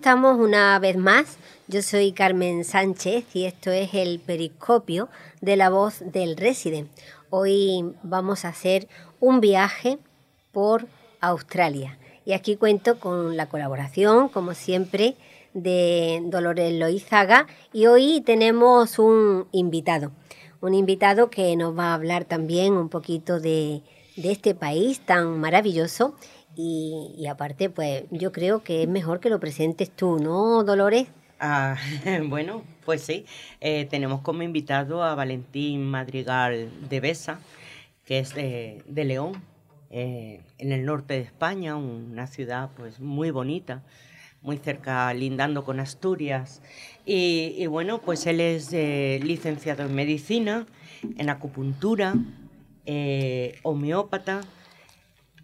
Estamos una vez más. Yo soy Carmen Sánchez y esto es el periscopio de la voz del Resident. Hoy vamos a hacer un viaje por Australia. Y aquí cuento con la colaboración, como siempre, de Dolores Loizaga. Y hoy tenemos un invitado. Un invitado que nos va a hablar también un poquito de, de este país tan maravilloso y, aparte, pues yo creo que es mejor que lo presentes tú, ¿no, Dolores? Ah, bueno, pues sí. Eh, tenemos como invitado a Valentín Madrigal de Besa, que es de, León, eh, en el norte de España, una ciudad pues muy bonita, muy cerca, lindando con Asturias. Y, bueno, pues él es eh, licenciado en medicina, en acupuntura, homeópata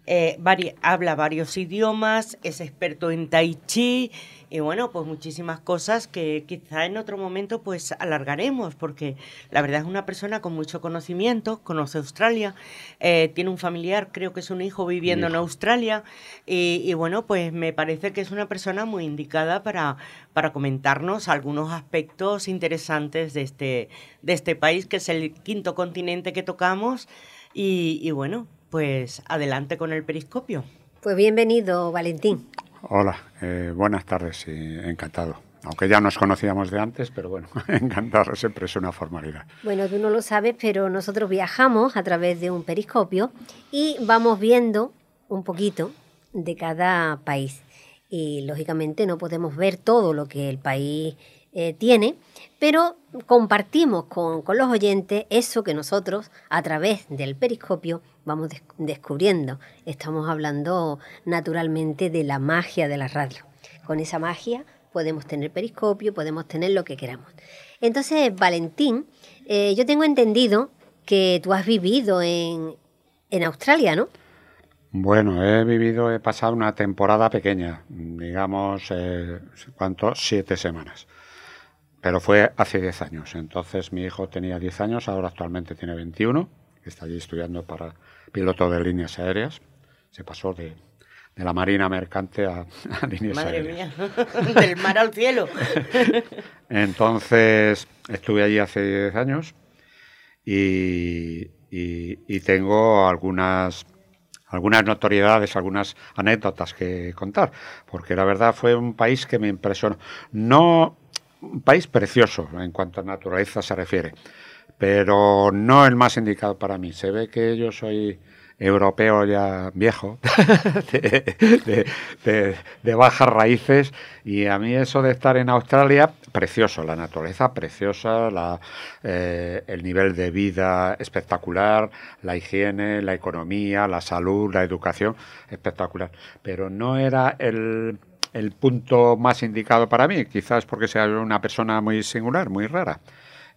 eh, habla varios idiomas, es experto en tai chi y bueno, pues muchísimas cosas que quizá en otro momento pues alargaremos porque la verdad es una persona con mucho conocimiento, conoce Australia, eh, tiene un familiar, creo que es un hijo viviendo en Australia y, bueno, pues me parece que es una persona muy indicada para, para comentarnos algunos aspectos interesantes de este, de este país que es el quinto continente que tocamos y, y bueno, pues adelante con el periscopio. Pues bienvenido, Valentín. Hola, eh, buenas tardes y encantado. Aunque ya nos conocíamos de antes, pero bueno, encantado, siempre es una formalidad. Bueno, tú no lo sabes, pero nosotros viajamos a través de un periscopio y vamos viendo un poquito de cada país. Y lógicamente no podemos ver todo lo que el país eh, tiene, pero compartimos con, los oyentes eso que nosotros a través del periscopio vamos descubriendo. Estamos hablando naturalmente de la magia de la radio. Con esa magia podemos tener periscopio, podemos tener lo que queramos. Entonces, Valentín, eh, yo tengo entendido que tú has vivido en, Australia, ¿no? Bueno, he vivido, he pasado una temporada pequeña, digamos, eh, ¿cuántos? Siete semanas pero fue hace 10 años. Entonces mi hijo tenía 10 años, ahora actualmente tiene 21, está allí estudiando para piloto de líneas aéreas. Se pasó de, la marina mercante a, líneas Madre aéreas. Mía, del mar al cielo. Entonces estuve allí hace 10 años y, y, tengo algunas algunas notoriedades, algunas anécdotas que contar, porque la verdad fue un país que me impresionó. No un país precioso en cuanto a naturaleza se refiere, pero no el más indicado para mí. Se ve que yo soy europeo ya viejo, de, bajas raíces, y a mí eso de estar en Australia, precioso, la naturaleza preciosa, la, eh, el nivel de vida espectacular, la higiene, la economía, la salud, la educación, espectacular, pero no era el el punto más indicado para mí, quizás porque sea una persona muy singular, muy rara.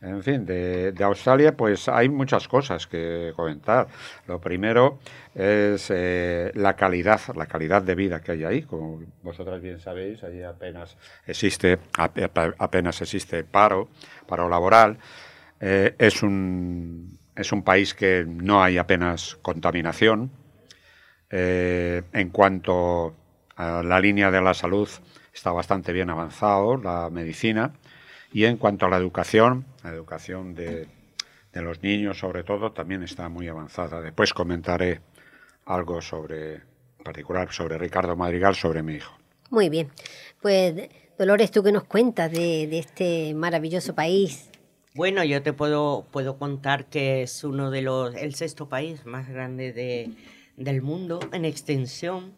En fin, de, Australia pues hay muchas cosas que comentar. Lo primero es eh, la calidad, la calidad de vida que hay ahí. Como vosotras bien sabéis, allí apenas existe, apenas existe paro, paro laboral. Eh, es, un, es un país que no hay apenas contaminación. Eh, en cuanto la línea de la salud está bastante bien avanzado, la medicina, y en cuanto a la educación, la educación de, de los niños sobre todo también está muy avanzada. Después comentaré algo sobre, en particular sobre Ricardo Madrigal, sobre mi hijo. Muy bien. Pues Dolores, ¿tú qué nos cuentas de, de este maravilloso país? Bueno, yo te puedo, puedo contar que es uno de los, el sexto país más grande de, del mundo en extensión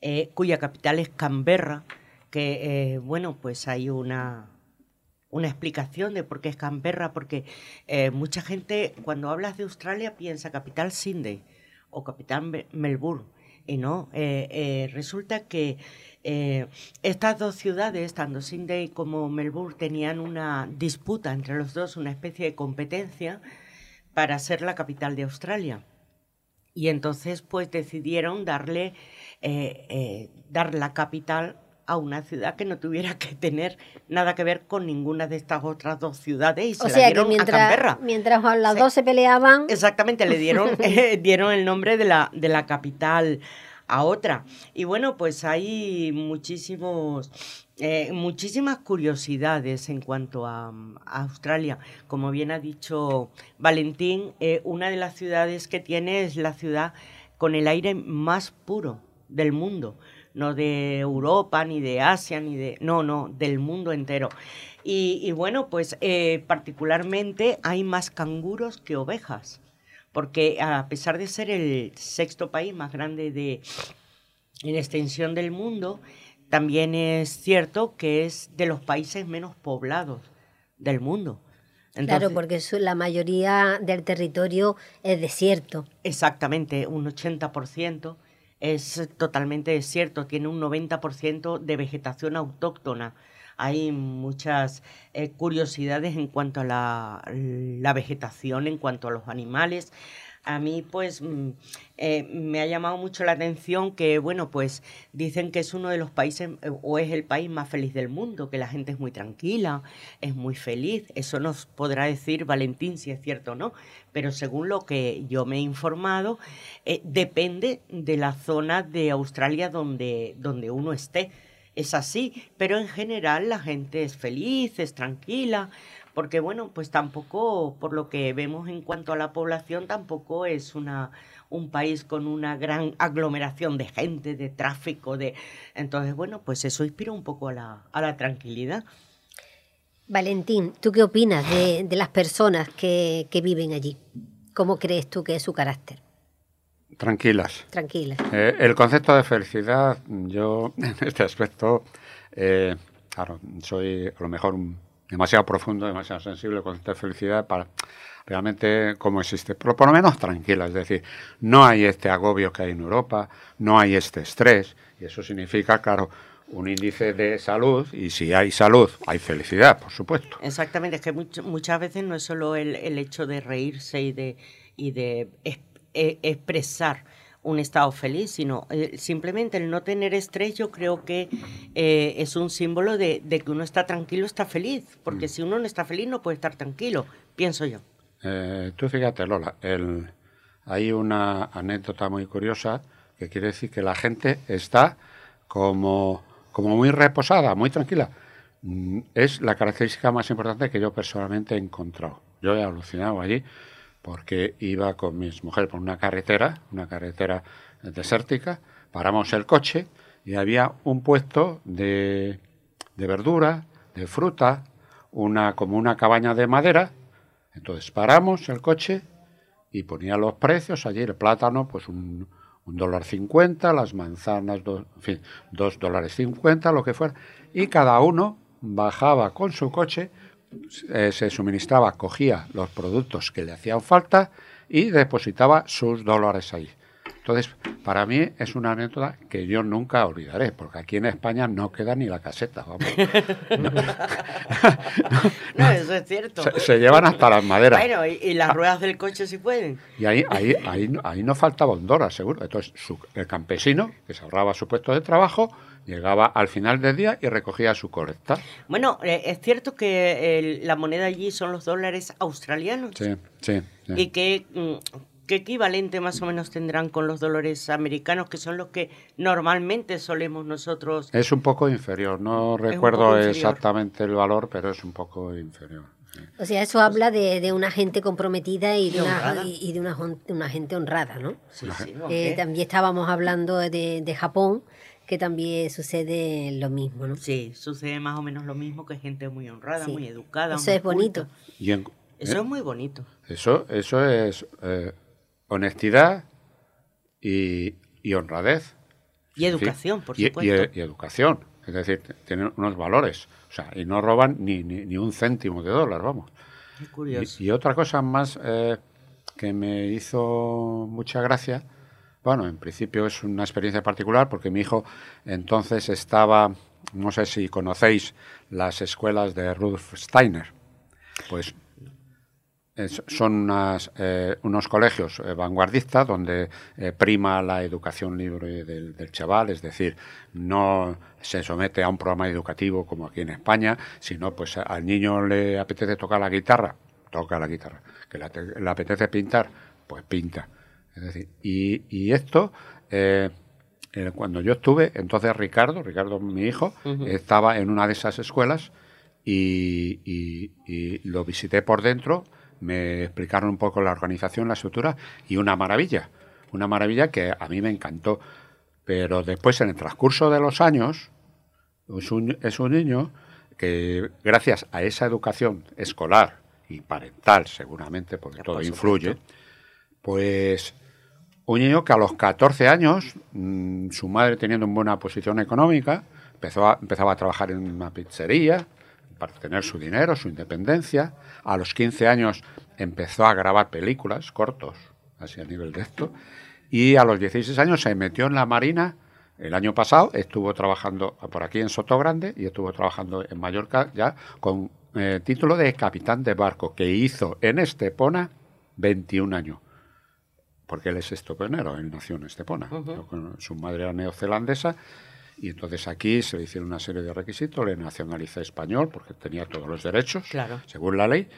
eh, cuya capital es Canberra, que, eh, bueno, pues hay una, una explicación de por qué es Canberra, porque eh, mucha gente cuando hablas de Australia piensa capital Sydney o capital Melbourne. Y no, resulta que estas dos ciudades, tanto Sydney como Melbourne, tenían una disputa entre los dos, una especie de competencia para ser la capital de Australia. Y entonces pues decidieron darle eh, eh, dar la capital a una ciudad que no tuviera que tener nada que ver con ninguna de estas otras dos ciudades y se la dieron mientras, a Canberra. Mientras las dos se peleaban. Exactamente, le dieron, eh, dieron el nombre de la, de la capital a otra. Y bueno, pues hay muchísimos, eh, muchísimas curiosidades en cuanto a, Australia. Como bien ha dicho Valentín, eh, una de las ciudades que tiene es la ciudad con el aire más puro del mundo no de Europa, ni de Asia, ni de... No, no, del mundo entero. Y, bueno, pues eh, particularmente hay más canguros que ovejas, porque a pesar de ser el sexto país más grande de, en extensión del mundo, también es cierto que es de los países menos poblados del mundo. claro, porque la mayoría del territorio es desierto. Exactamente, un 80% es totalmente desierto, tiene un 90% de vegetación autóctona. Hay muchas eh, curiosidades en cuanto a la, la, vegetación, en cuanto a los animales a mí pues mm, eh, me ha llamado mucho la atención que, bueno, pues dicen que es uno de los países eh, o es el país más feliz del mundo, que la gente es muy tranquila, es muy feliz. Eso nos podrá decir Valentín si es cierto o no, pero según lo que yo me he informado, eh, depende de la zona de Australia donde, donde uno esté. Es así, pero en general la gente es feliz, es tranquila porque bueno, pues tampoco, por lo que vemos en cuanto a la población, tampoco es una un país con una gran aglomeración de gente, de tráfico, de entonces bueno, pues eso inspira un poco a la, a la tranquilidad. Valentín, ¿tú qué opinas de, las personas que, viven allí? ¿Cómo crees tú que es su carácter? Tranquilas. Tranquilas. Eh, el concepto de felicidad, yo en este aspecto, eh, claro, soy a lo mejor un demasiado profundo, demasiado sensible con esta felicidad para realmente cómo existe. Pero por lo menos tranquila, es decir, no hay este agobio que hay en Europa, no hay este estrés, y eso significa, claro, un índice de salud, y si hay salud, hay felicidad, por supuesto. Exactamente, es que muchas veces no es solo el, el hecho de reírse y de, y de e, expresar un estado feliz, sino eh, simplemente el no tener estrés yo creo que eh, es un símbolo de, que uno está tranquilo, está feliz, porque mm. si uno no está feliz no puede estar tranquilo, pienso yo. Eh, tú fíjate, Lola, el, hay una anécdota muy curiosa que quiere decir que la gente está como, como muy reposada, muy tranquila. Mm, es la característica más importante que yo personalmente he encontrado. Yo he alucinado allí porque iba con mis mujeres por una carretera, una carretera desértica, paramos el coche y había un puesto de, de verdura, de fruta, una, como una cabaña de madera. Entonces paramos el coche y ponía los precios allí, el plátano, pues un, un dólar cincuenta, las manzanas, en fin, dos dólares cincuenta, lo que fuera. Y cada uno bajaba con su coche eh, se suministraba, cogía los productos que le hacían falta y depositaba sus dólares ahí. Entonces, para mí es una anécdota que yo nunca olvidaré, porque aquí en España no queda ni la caseta, vamos. No, eso es cierto. Se, llevan hasta las maderas. Bueno, y, las ruedas del coche si pueden. Y ahí, ahí, ahí, ahí no faltaba dólar, seguro. Entonces, el campesino, que se ahorraba su puesto de trabajo, Llegaba al final del día y recogía su colecta. Bueno, eh, es cierto que la moneda allí son los dólares australianos. Sí, sí. ¿Y qué, mm, qué equivalente más o menos tendrán con los dólares americanos, que son los que normalmente solemos nosotros? Es un poco inferior, no recuerdo exactamente el valor, pero es un poco inferior. O sea, eso habla de, una gente comprometida y de, una, y de una, gente honrada, ¿no? Sí, sí, eh, también estábamos hablando de, de Japón, que también sucede lo mismo, ¿no? Sí, sucede más o menos lo mismo que gente muy honrada, muy educada. Eso es bonito. eso es ¿eh? muy bonito. Eso, eso es eh, honestidad y, honradez. Y educación, por supuesto. Y, educación. Es decir, tienen unos valores. O sea, y no roban ni, ni, un céntimo de dólar, vamos. Qué curioso. Y, otra cosa más eh, que me hizo mucha gracia bueno, en principio es una experiencia particular porque mi hijo entonces estaba, no sé si conocéis las escuelas de Rudolf Steiner, pues son eh, unos colegios eh, vanguardistas donde eh, prima la educación libre del, del, chaval, es decir, no se somete a un programa educativo como aquí en España, sino pues al niño le apetece tocar la guitarra, toca la guitarra, que le apetece pintar, pues pinta es decir, y, esto, eh, eh, cuando yo estuve, entonces Ricardo, Ricardo mi hijo, estaba en una de esas escuelas y, y, lo visité por dentro, me explicaron un poco la organización, la estructura y una maravilla, una maravilla que a mí me encantó. Pero después, en el transcurso de los años, es un, es un niño que gracias a esa educación escolar y parental seguramente, porque todo influye, pues un niño que a los 14 años, mm, su madre teniendo una buena posición económica, empezó empezaba a trabajar en una pizzería para tener su dinero, su independencia. A los 15 años empezó a grabar películas, cortos, así a nivel de esto. Y a los 16 años se metió en la Marina el año pasado estuvo trabajando por aquí en Soto Grande y estuvo trabajando en Mallorca ya con eh, título de capitán de barco, que hizo en Estepona 21 años. Porque él es estopenero, él nació en Estepona. Su madre era neozelandesa y entonces aquí se le hicieron una serie de requisitos, le nacionalizó español porque tenía todos los derechos, según la ley.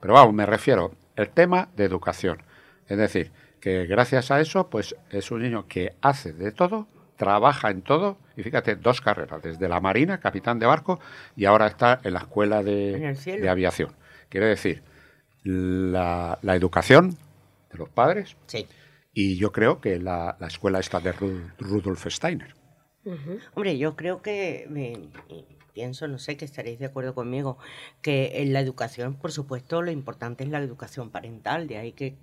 Pero vamos, me refiero al tema de educación. Es decir, que gracias a eso, pues es un niño que hace de todo trabaja en todo y fíjate, dos carreras, desde la Marina, capitán de barco, y ahora está en la escuela de, aviación. Quiere decir, la, educación de los padres sí. y yo creo que la, escuela está de Rudolf Steiner. Hombre, yo creo que, me, pienso, no sé que estaréis de acuerdo conmigo, que en la educación, por supuesto, lo importante es la educación parental, de ahí que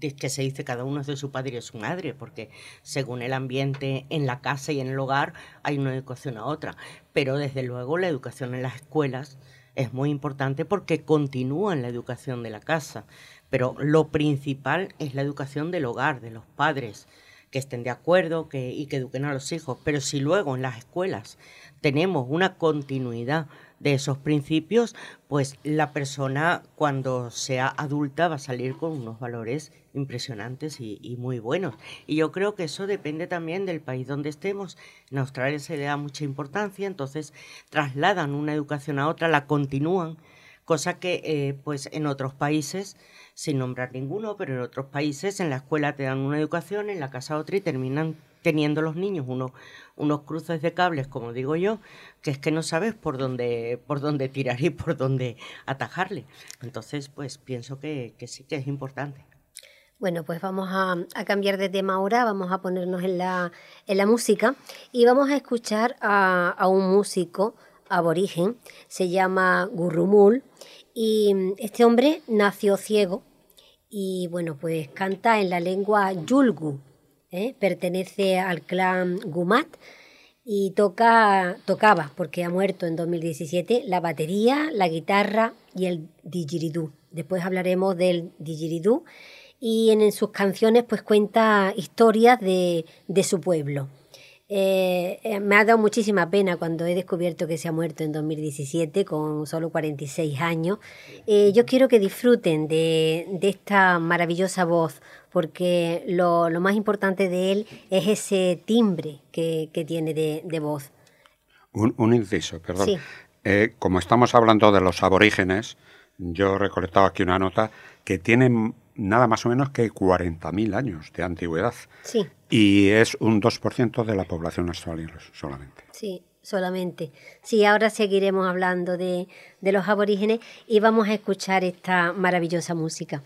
que se dice cada uno es de su padre y de su madre, porque según el ambiente en la casa y en el hogar hay una educación a otra. Pero desde luego la educación en las escuelas es muy importante porque continúa en la educación de la casa. Pero lo principal es la educación del hogar, de los padres, que estén de acuerdo y que eduquen a los hijos. Pero si luego en las escuelas tenemos una continuidad de esos principios, pues la persona cuando sea adulta va a salir con unos valores impresionantes y, muy buenos. Y yo creo que eso depende también del país donde estemos. En Australia se le da mucha importancia, entonces trasladan una educación a otra, la continúan, cosa que eh, pues en otros países, sin nombrar ninguno, pero en otros países en la escuela te dan una educación, en la casa otra y terminan teniendo los niños unos, unos cruces de cables, como digo yo, que es que no sabes por dónde, por dónde tirar y por dónde atajarle. Entonces, pues pienso que, sí que es importante. Bueno, pues vamos a, cambiar de tema ahora, vamos a ponernos en la, en la música y vamos a escuchar a, a un músico aborigen, se llama Gurrumul, y este hombre nació ciego y bueno, pues canta en la lengua yulgu, ¿eh? pertenece al clan Gumat y toca, tocaba, porque ha muerto en 2017, la batería, la guitarra y el didgeridoo. Después hablaremos del didgeridoo y en, sus canciones pues cuenta historias de, de su pueblo. Eh, eh, me ha dado muchísima pena cuando he descubierto que se ha muerto en 2017 con solo 46 años. Eh, yo quiero que disfruten de, esta maravillosa voz porque lo, más importante de él es ese timbre que, tiene de, voz. Un, inciso, perdón. como estamos hablando de los aborígenes, yo he recolectado aquí una nota que tienen nada más o menos que 40.000 años de antigüedad. Sí. Y es un 2% de la población australiana solamente. Sí, solamente. Sí, ahora seguiremos hablando de, de los aborígenes y vamos a escuchar esta maravillosa música.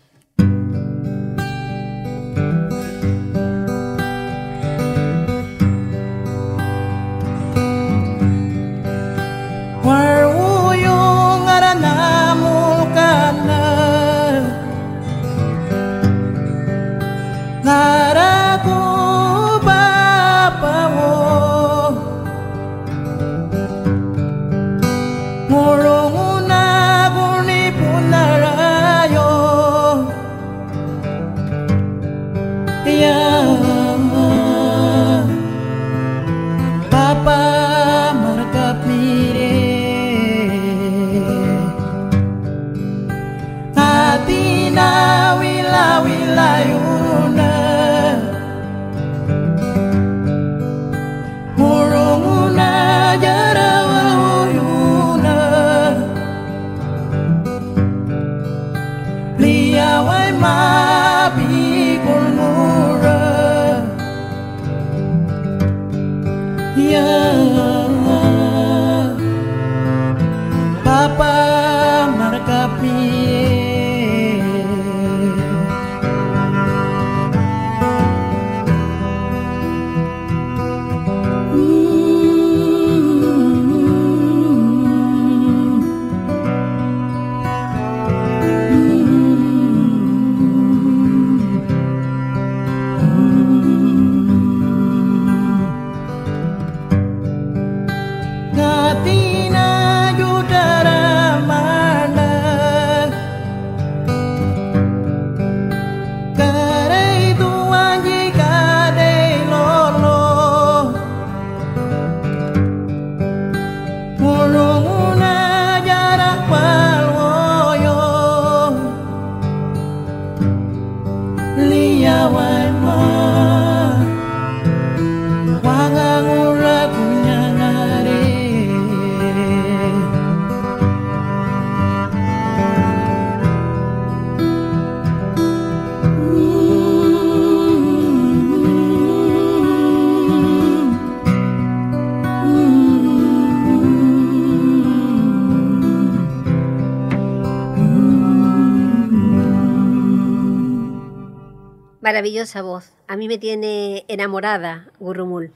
Maravillosa voz. A mí me tiene enamorada, Gurrumul.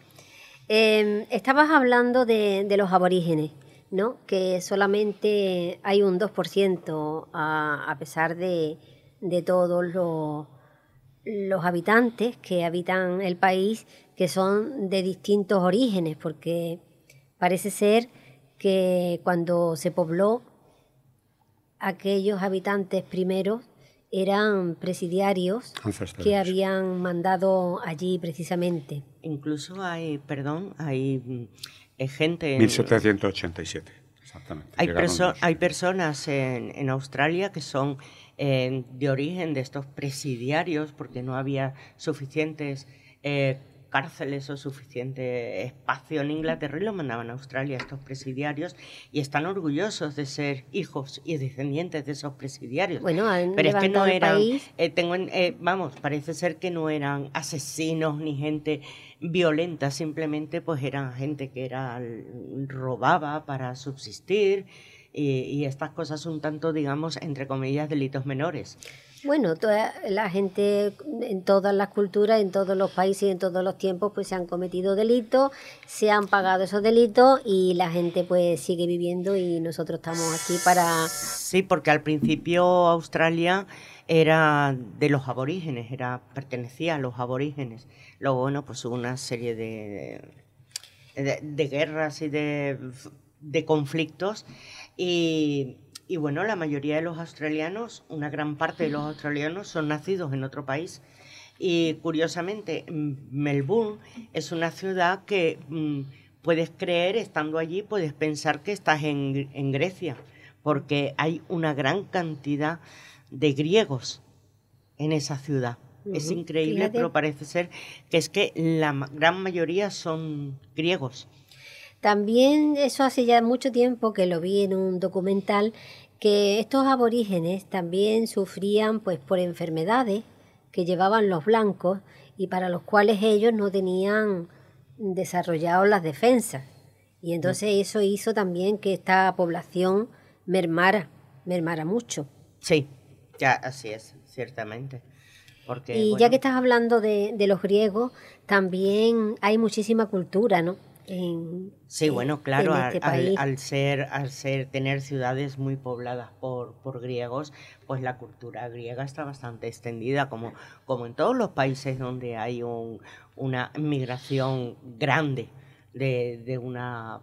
Em, estabas hablando de, los aborígenes, ¿no? Que solamente hay un 2% a, pesar de, todos los, los habitantes que habitan el país, que son de distintos orígenes, porque parece ser que cuando se pobló aquellos habitantes primeros eran presidiarios que habían mandado allí precisamente. Incluso hay, perdón, hay mm, gente... 1787, exactamente. Hay, hay personas en, en, Australia que son eh, de origen de estos presidiarios porque no había suficientes eh, cárceles o suficiente espacio en Inglaterra y lo mandaban a Australia estos presidiarios y están orgullosos de ser hijos y descendientes de esos presidiarios. Bueno, pero es que no eran, eh, tengo, eh, vamos, parece ser que no eran asesinos ni gente violenta, simplemente pues eran gente que era robaba para subsistir y, y estas cosas un tanto, digamos, entre comillas, delitos menores. Bueno, toda la gente en todas las culturas, en todos los países y en todos los tiempos, pues se han cometido delitos, se han pagado esos delitos y la gente pues sigue viviendo y nosotros estamos aquí para... Sí, porque al principio Australia era de los aborígenes, era pertenecía a los aborígenes. Luego, bueno, pues hubo una serie de, de, guerras y de, de conflictos y y bueno, la mayoría de los australianos, una gran parte de los australianos son nacidos en otro país. Y curiosamente, Melbourne es una ciudad que mm, puedes creer, estando allí, puedes pensar que estás en, Grecia, porque hay una gran cantidad de griegos en esa ciudad. Es increíble, pero parece ser que es que la gran mayoría son griegos. También eso hace ya mucho tiempo que lo vi en un documental que estos aborígenes también sufrían pues por enfermedades que llevaban los blancos y para los cuales ellos no tenían desarrollado las defensas. Y entonces mm. eso hizo también que esta población mermara, mermara mucho. Sí, ya así es, ciertamente. Porque, y ya que estás hablando de, de los griegos, también hay muchísima cultura, ¿no? Sí, bueno, claro, este al, ser, al ser, tener ciudades muy pobladas por, por, griegos, pues la cultura griega está bastante extendida, como, como en todos los países donde hay un, una migración grande de, de, una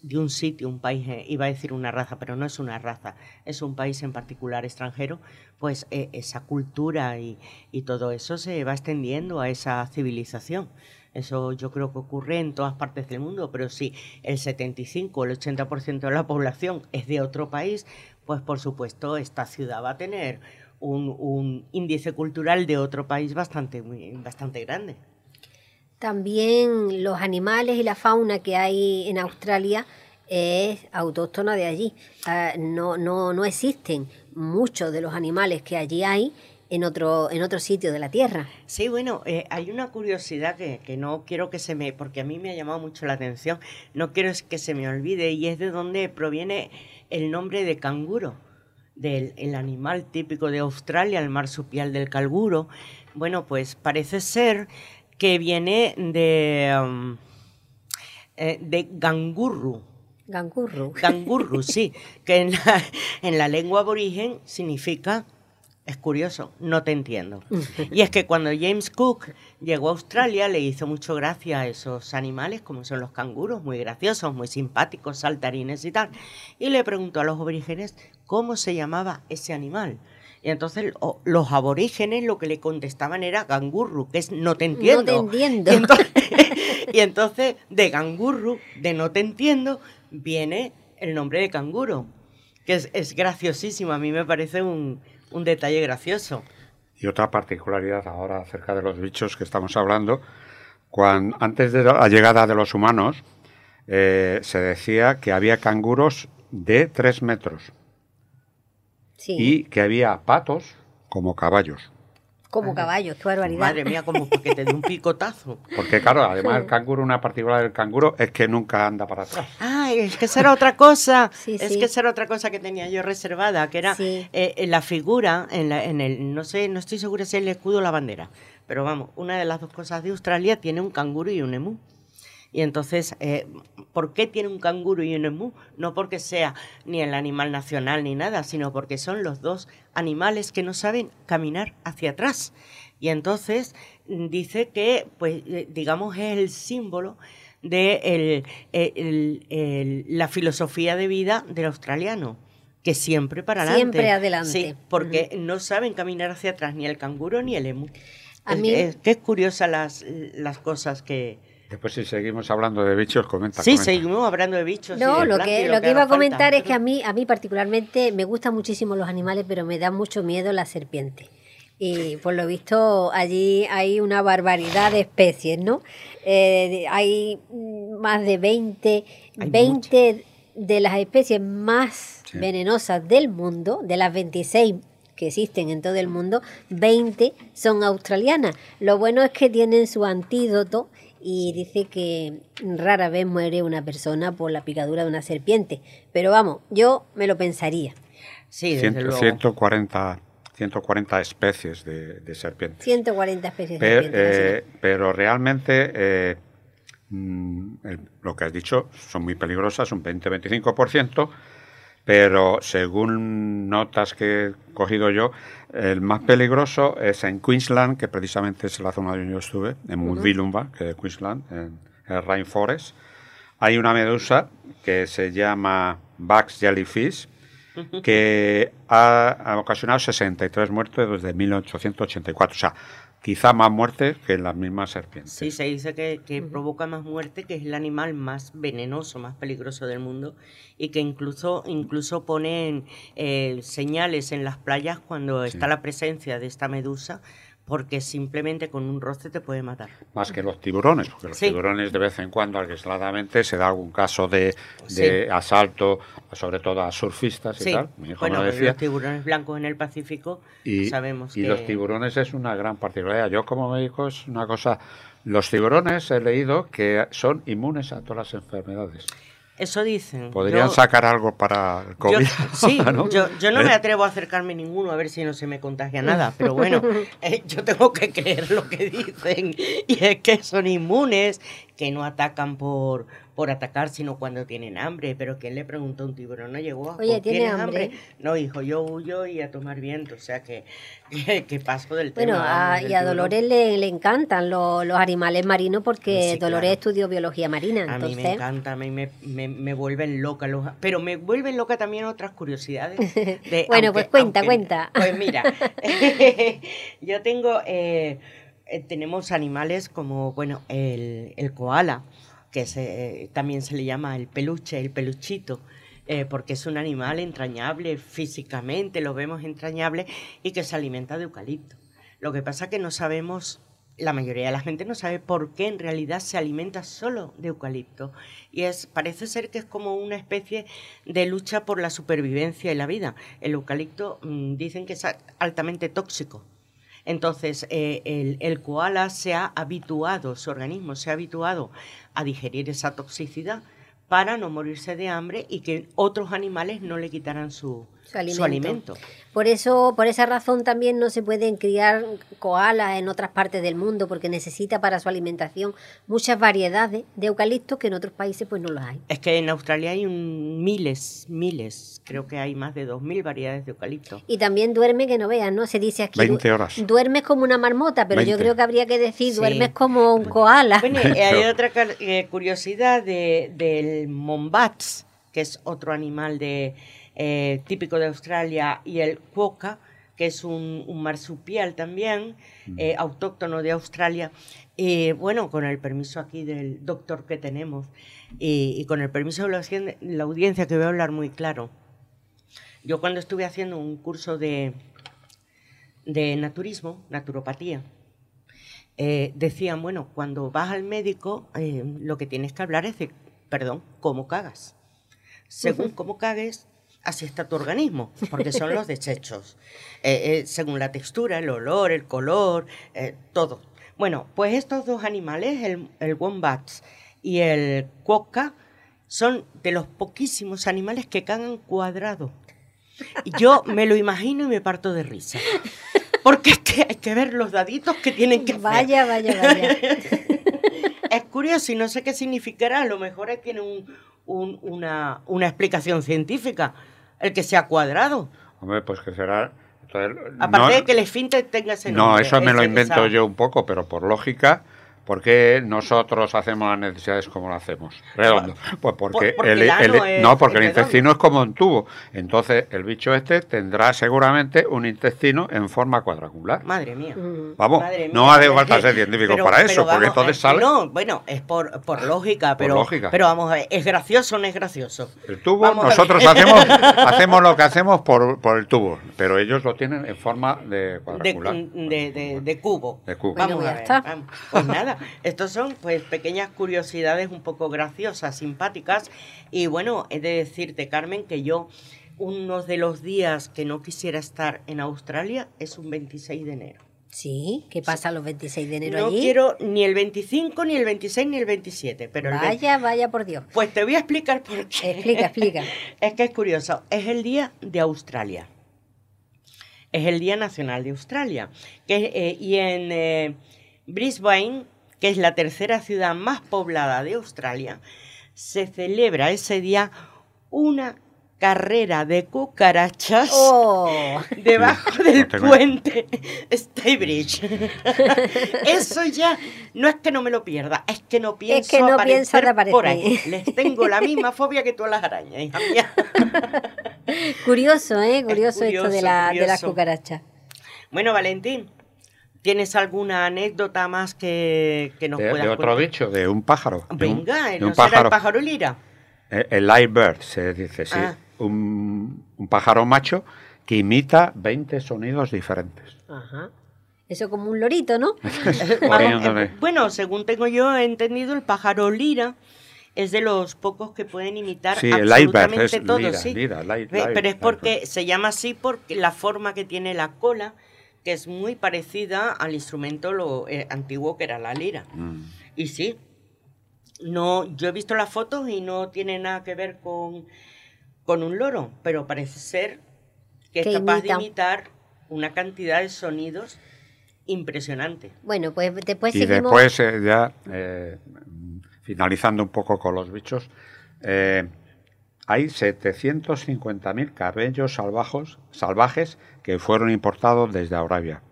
de un sitio, un país, eh, iba a decir una raza, pero no es una raza, es un país en particular extranjero, pues eh, esa cultura y, y todo eso se va extendiendo a esa civilización. Eso yo creo que ocurre en todas partes del mundo, pero si el 75 o el 80% de la población es de otro país, pues por supuesto esta ciudad va a tener un, índice cultural de otro país bastante, bastante grande. También los animales y la fauna que hay en Australia es autóctona de allí. Ah, no, no, no existen muchos de los animales que allí hay en otro, en otro sitio de la Tierra. Sí, bueno, eh, hay una curiosidad que, que, no quiero que se me, porque a mí me ha llamado mucho la atención, no quiero que se me olvide, y es de dónde proviene el nombre de canguro, del el animal típico de Australia, el marsupial del canguro. Bueno, pues parece ser que viene de, um, eh, de gangurru. Gangurru. Gangurru, sí, que en la, en la lengua aborigen significa es curioso, no te entiendo. Y es que cuando James Cook llegó a Australia le hizo mucho gracia a esos animales, como son los canguros, muy graciosos, muy simpáticos, saltarines y tal. Y le preguntó a los aborígenes cómo se llamaba ese animal. Y entonces los aborígenes lo que le contestaban era gangurru, que es no te entiendo. No te entiendo. Y entonces, y entonces de gangurru, de no te entiendo, viene el nombre de canguro, que es, es graciosísimo. A mí me parece un, un detalle gracioso. Y otra particularidad ahora acerca de los bichos que estamos hablando, cuando, antes de la llegada de los humanos, eh, se decía que había canguros de tres metros Sí. y que había patos como caballos. Como caballos, qué barbaridad. Madre mía, como porque te dé un picotazo. Porque claro, además el canguro, una particularidad del canguro es que nunca anda para atrás. Ah, es que esa era otra cosa. Sí, es sí. que esa era otra cosa que tenía yo reservada, que era Sí. eh, en la figura, en, la- en el, no sé, no estoy segura si es el escudo o la bandera, pero vamos, una de las dos cosas de Australia tiene un canguro y un emú. Y entonces, eh, ¿por qué tiene un canguro y un emú? No porque sea ni el animal nacional ni nada, sino porque son los dos animales que no saben caminar hacia atrás. Y entonces mm, dice que, pues, eh, digamos, es el símbolo de el- el- el- la filosofía de vida del australiano, que siempre para adelante. Siempre adelante. Sí, porque no saben caminar hacia atrás ni el canguro ni el emu. A es, mí- es que es curiosa las, las cosas que... Después si seguimos hablando de bichos, comenta. Sí, comenta. seguimos hablando de bichos. No, lo que, lo que iba a comentar falta. es que a mí, a mí particularmente me gustan muchísimo los animales, pero me da mucho miedo la serpiente. Y por lo visto allí hay una barbaridad de especies, ¿no? Eh, hay más de 20, Hay 20 de las especies más Sí. venenosas del mundo, de las 26 que existen en todo el mundo, 20 son australianas. Lo bueno es que tienen su antídoto y dice que rara vez muere una persona por la picadura de una serpiente. Pero vamos, yo me lo pensaría. Sí, desde Ciento- luego. 140, 140 especies de, de serpientes. 140 especies de Pero, serpientes. eh, pero realmente eh, mm, el- lo que has dicho son muy peligrosas, un 20-25%, pero según notas que he cogido yo, el más peligroso es en Queensland, que precisamente es la zona donde yo estuve, en Mudvillumba, que es Queensland, en el Rainforest. Hay una medusa que se llama Bugs Jellyfish, que ha, ha ocasionado 63 muertes desde 1884. O sea, quizá más muertes que las mismas serpientes. Sí, se dice que, que provoca más muerte, que es el animal más venenoso, más peligroso del mundo y que incluso, incluso ponen eh, señales en las playas cuando está la presencia de esta medusa, porque simplemente con un roce te puede matar. Más que los tiburones, porque los Sí. tiburones de vez en cuando, aisladamente, se da algún caso de, de asalto, sobre todo a surfistas y Sí, tal. Mi hijo bueno, me lo decía. los tiburones blancos en el Pacífico Y, sabemos y que... los tiburones es una gran particularidad. Yo como médico es una cosa... Los tiburones he leído que son inmunes a todas las enfermedades. Eso dicen. Podrían Yo- sacar algo para el Yo, COVID. sí, ¿no? yo, yo no me ¿Eh? atrevo a acercarme a ninguno a ver si no se me contagia nada, pero bueno, eh, yo tengo que creer lo que dicen y es que son inmunes, que no atacan por, por atacar, sino cuando tienen hambre. Pero ¿quién le preguntó a un tiburón? ¿No llegó? Oye, ¿Por ¿tiene ¿tienes hambre? No, hijo, yo huyo y a tomar viento, o sea que, que, que paso del tema. Bueno, a- vamos, del y a tiburón. Dolores le, le encantan los, los animales marinos porque Sí, Dolores claro. estudió biología marina. A mí Entonces, me encanta, a mí me, me, me vuelven loca los... Pero me vuelven loca también otras curiosidades. de- Bueno, pues cuenta, cuenta. Pues mira, yo tengo... eh, eh, tenemos animales como, bueno, el, el koala, que se, también se le llama el peluche, el peluchito, eh, porque es un animal entrañable físicamente, lo vemos entrañable y que se alimenta de eucalipto. Lo que pasa que no sabemos, la mayoría de la gente no sabe por qué en realidad se alimenta solo de eucalipto. Y es, parece ser que es como una especie de lucha por la supervivencia y la vida. El eucalipto mm, dicen que es altamente tóxico. Entonces, eh, el koala se ha habituado, su organismo se ha habituado a digerir esa toxicidad para no morirse de hambre y que otros animales no le quitaran su, Su alimento. su alimento. Por eso, por esa razón también no se pueden criar koalas en otras partes del mundo porque necesita para su alimentación muchas variedades de eucaliptos que en otros países pues no los hay. Es que en Australia hay un miles, miles, creo que hay más de 2.000 variedades de eucalipto. Y también duerme que no veas, ¿no? Se dice aquí. 20 du- horas. Duermes como una marmota, pero yo 20. creo que habría que decir Sí. duermes como un koala. Bueno, y hay otra eh, curiosidad de, del mombats, que es otro animal de, eh, típico de Australia, y el quokka, que es un, un marsupial también, eh, autóctono de Australia. Y bueno, con el permiso aquí del doctor que tenemos y, y con el permiso de la, la audiencia, que voy a hablar muy claro. Yo cuando estuve haciendo un curso de, de naturismo, naturopatía, eh, decían, bueno, cuando vas al médico, eh, lo que tienes que hablar es de, perdón, cómo cagas. Según cómo cagues, así está tu organismo, porque son los desechos. Eh, eh, según la textura, el olor, el color, eh, todo. Bueno, pues estos dos animales, el, el wombat y el quokka, son de los poquísimos animales que cagan cuadrado. Yo me lo imagino y me parto de risa. Porque es que hay que ver los daditos que tienen que hacer. Vaya, vaya, vaya. Es curioso y no sé qué significará. A lo mejor es- tiene un- un- una, una explicación científica. El que sea cuadrado. Hombre, pues que será... entonces, Aparte no- de que el esfínter tenga ese No, nombre, eso me lo invento esa- yo un poco, pero por lógica, ¿por qué nosotros hacemos las necesidades como lo hacemos? Redondo. Pues porque, Por- porque el, el- es- no, porque el intestino es como un tubo. Entonces, el bicho este tendrá seguramente un intestino en forma cuadrangular. Madre mía. Vamos, Madre mía, no hace falta ser científico pero- para eso, porque vamos, entonces eh, sale No, bueno, es por, por lógica, pero, lógica. pero vamos a ver, ¿es gracioso o no es gracioso? el tubo. Vamos nosotros hacemos, hacemos lo que hacemos por, por el tubo, pero ellos lo tienen en forma de cuadrangular. de, de- de cubo. De cubo. Bueno, Vamos ya a ver, está. vamos. Pues nada, estos son pues pequeñas curiosidades un poco graciosas, simpáticas. Y bueno, he de decirte, Carmen, que yo uno de los días que no quisiera estar en Australia es un 26 de enero. Sí, ¿qué pasa los 26 de enero No allí? quiero ni el 25, ni el 26, ni el 27, pero el ve- Vaya, vaya por Dios. Pues te voy a explicar por qué. Explica, explica. Es que es curioso. Es el día de Australia. Es el Día Nacional de Australia. Que, eh, y en eh, Brisbane, que es la tercera ciudad más poblada de Australia, se celebra ese día una carrera de cucarachas Oh, debajo del No puente Staybridge. Eso ya no es que no me lo pierda, es que no pienso que no aparecer de por aparecer. ahí. Les tengo la misma fobia que tú a las arañas, hija mía. curioso, ¿eh? Curioso, esto de, curioso, la, de las cucarachas. Bueno, Valentín, ¿tienes alguna anécdota más que, que nos de, puedas de otro contar? bicho, de un pájaro. de un- Venga, ¿no un será pájaro. el pájaro lira? Eh, El live bird se dice, sí. Ah. Un, un pájaro macho que imita 20 sonidos diferentes. Ajá. Eso como un lorito, ¿no? Vamos, Poniéndole- eh, bueno, según tengo yo entendido, el pájaro lira es de los pocos que pueden imitar Sí, el live bird absolutamente es todo, lira, sí. lira, Ve, live- Pero es porque se llama así porque la forma que tiene la cola, que es muy parecida al instrumento lo, eh, antiguo que era la lira. Mm. Y sí, no, yo he visto las fotos y no tiene nada que ver con, con un loro, pero parece ser que es capaz imita. de imitar una cantidad de sonidos impresionante. Bueno, pues después Y seguimos. después, eh, ya eh, finalizando un poco con los bichos, eh, hay 750.000 cabellos salvajos, salvajes que fueron importados desde Arabia.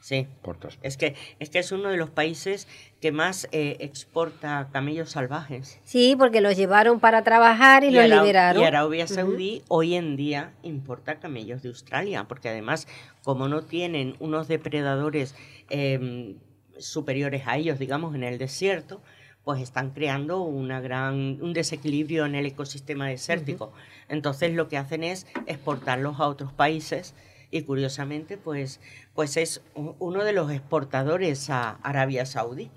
Sí. Por todas Es que, es que es uno de los países que más eh, exporta camellos salvajes. Sí, porque los llevaron para trabajar y, los Ara- liberaron. y Arabia. Saudí hoy en día importa camellos de Australia, porque además, como no tienen unos depredadores eh, superiores a ellos, digamos, en el desierto, pues están creando una gran, un desequilibrio en el ecosistema desértico. Entonces lo que hacen es exportarlos a otros países y curiosamente, pues, pues es uno de los exportadores a Arabia Saudí.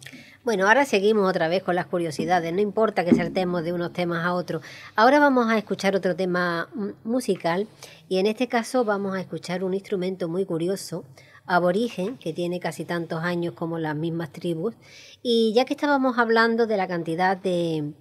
Bueno, ahora seguimos otra vez con las curiosidades. No importa que saltemos de unos temas a otros. Ahora vamos a escuchar otro tema mm, musical y en este caso vamos a escuchar un instrumento muy curioso, aborigen que tiene casi tantos años como las mismas tribus. Y ya que estábamos hablando de la cantidad de,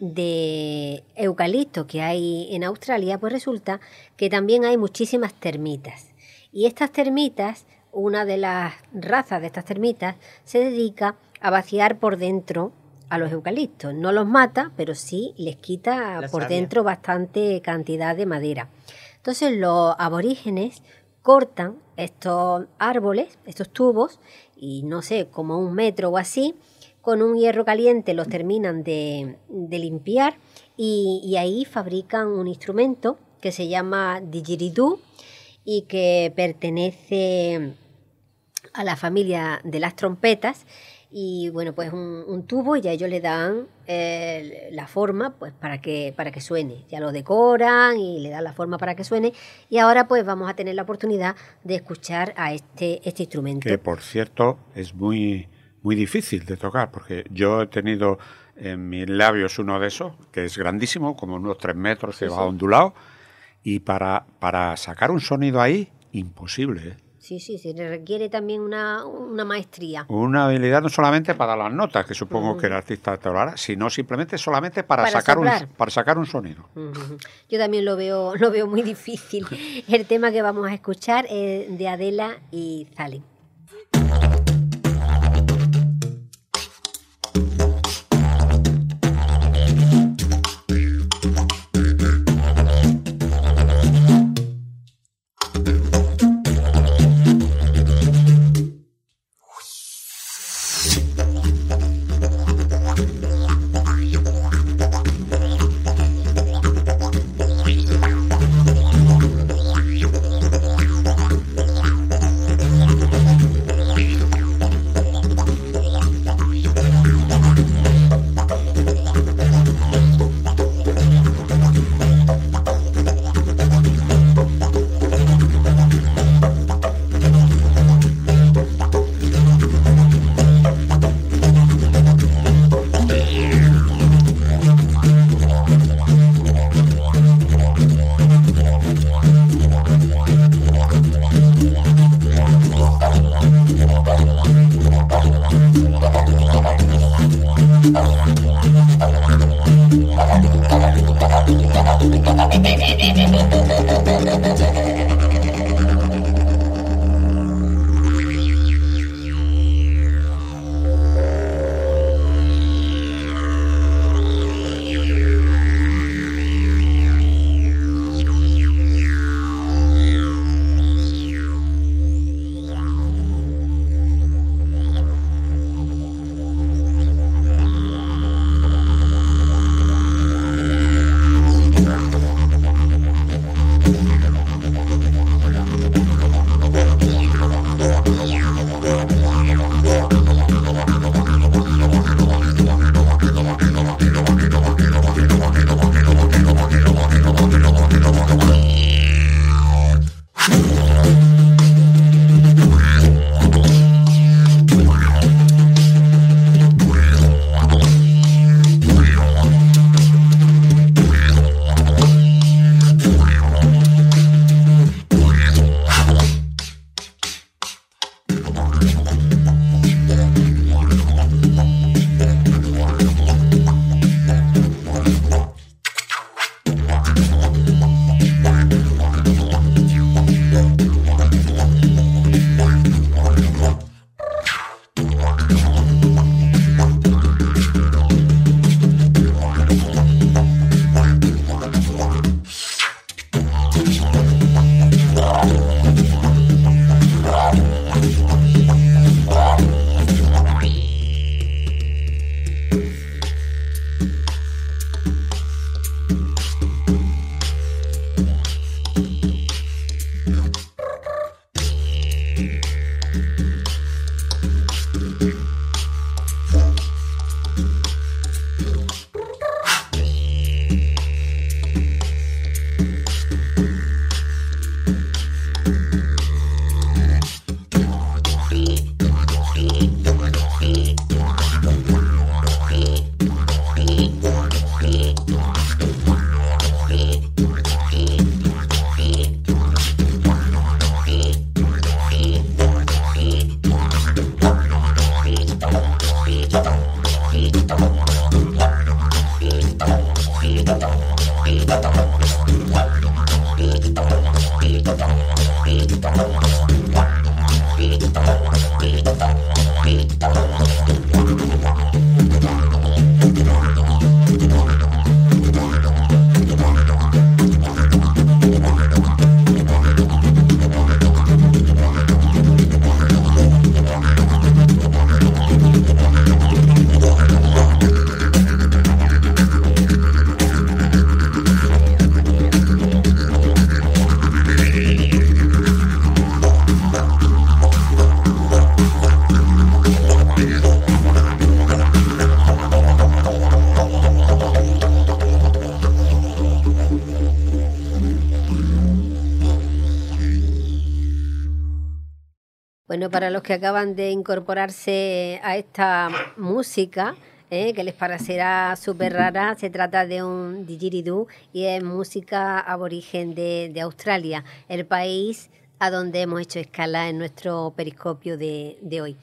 de eucalipto que hay en Australia, pues resulta que también hay muchísimas termitas. Y estas termitas, una de las razas de estas termitas, se dedica a vaciar por dentro a los eucaliptos. No los mata, pero sí les quita por dentro bastante cantidad de madera. Entonces los aborígenes cortan estos árboles, estos tubos, y no sé, como un metro o así, con un hierro caliente los terminan de, limpiar y, ahí fabrican un instrumento que se llama didgeridoo y que pertenece a la familia de las trompetas y bueno pues un, tubo y ya ellos le dan eh, la forma pues para que para que suene ya lo decoran y le dan la forma para que suene y ahora pues vamos a tener la oportunidad de escuchar a este este instrumento que por cierto es muy muy difícil de tocar, porque yo he tenido en mis labios uno de esos, que es grandísimo, como unos tres metros, se va ondulado, y para, para sacar un sonido ahí, imposible. ¿eh? Sí, sí, se requiere también una, maestría. Una habilidad no solamente para las notas, que supongo que el artista te lo hará, sino simplemente solamente para, sacar, un, para sacar un sonido. Yo también lo veo, lo veo muy difícil. El tema que vamos a escuchar es de Adela y Zalim. Para los que acaban de incorporarse a esta música, ¿eh? que les parecerá súper rara, se trata de un didgeridoo y es música aborigen de, de, Australia, el país a donde hemos hecho escala en nuestro periscopio de, de hoy.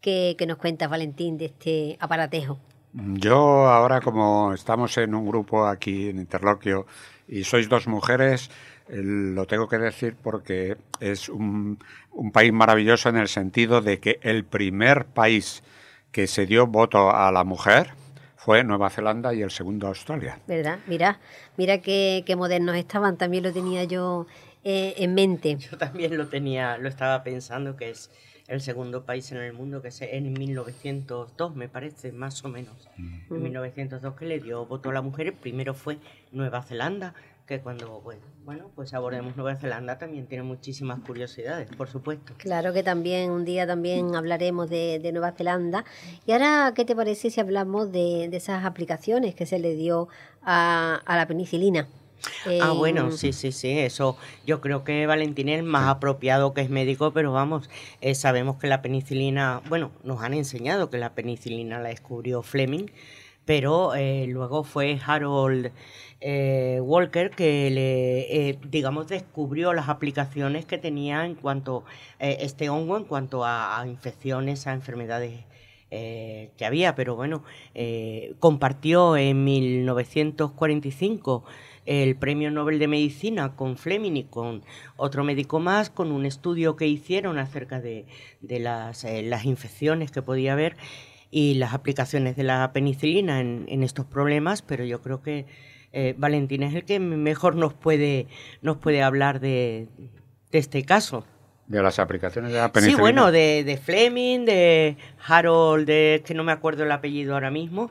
¿Qué, ¿Qué nos cuenta Valentín de este aparatejo? Yo ahora como estamos en un grupo aquí en Interloquio y sois dos mujeres, lo tengo que decir porque es un, un, país maravilloso en el sentido de que el primer país que se dio voto a la mujer fue Nueva Zelanda y el segundo Australia. ¿Verdad? Mira, mira qué, qué modernos estaban, también lo tenía yo eh, en mente. Yo también lo tenía, lo estaba pensando que es el segundo país en el mundo, que es en 1902, me parece, más o menos. Mm. En 1902 que le dio voto a la mujer, el primero fue Nueva Zelanda, que cuando bueno, bueno, pues abordemos Nueva Zelanda también tiene muchísimas curiosidades, por supuesto. Claro que también un día también hablaremos de, de Nueva Zelanda. Y ahora, ¿qué te parece si hablamos de, de esas aplicaciones que se le dio a, a la penicilina? Ah, bueno, sí, sí, sí, eso yo creo que Valentín es más apropiado que es médico, pero vamos, eh, sabemos que la penicilina, bueno, nos han enseñado que la penicilina la descubrió Fleming, pero eh, luego fue Harold eh, Walker que le, eh, digamos, descubrió las aplicaciones que tenía en cuanto este hongo, en cuanto a, infecciones, a enfermedades que había, pero bueno, compartió en 1945 el Premio Nobel de Medicina con Fleming y con otro médico más, con un estudio que hicieron acerca de, de las, las, infecciones que podía haber y las aplicaciones de la penicilina en, en estos problemas, pero yo creo que eh, Valentín es el que mejor nos puede, nos puede hablar de, de este caso. De las aplicaciones de la penicilina. Sí, bueno, de, de Fleming, de Harold, de que no me acuerdo el apellido ahora mismo,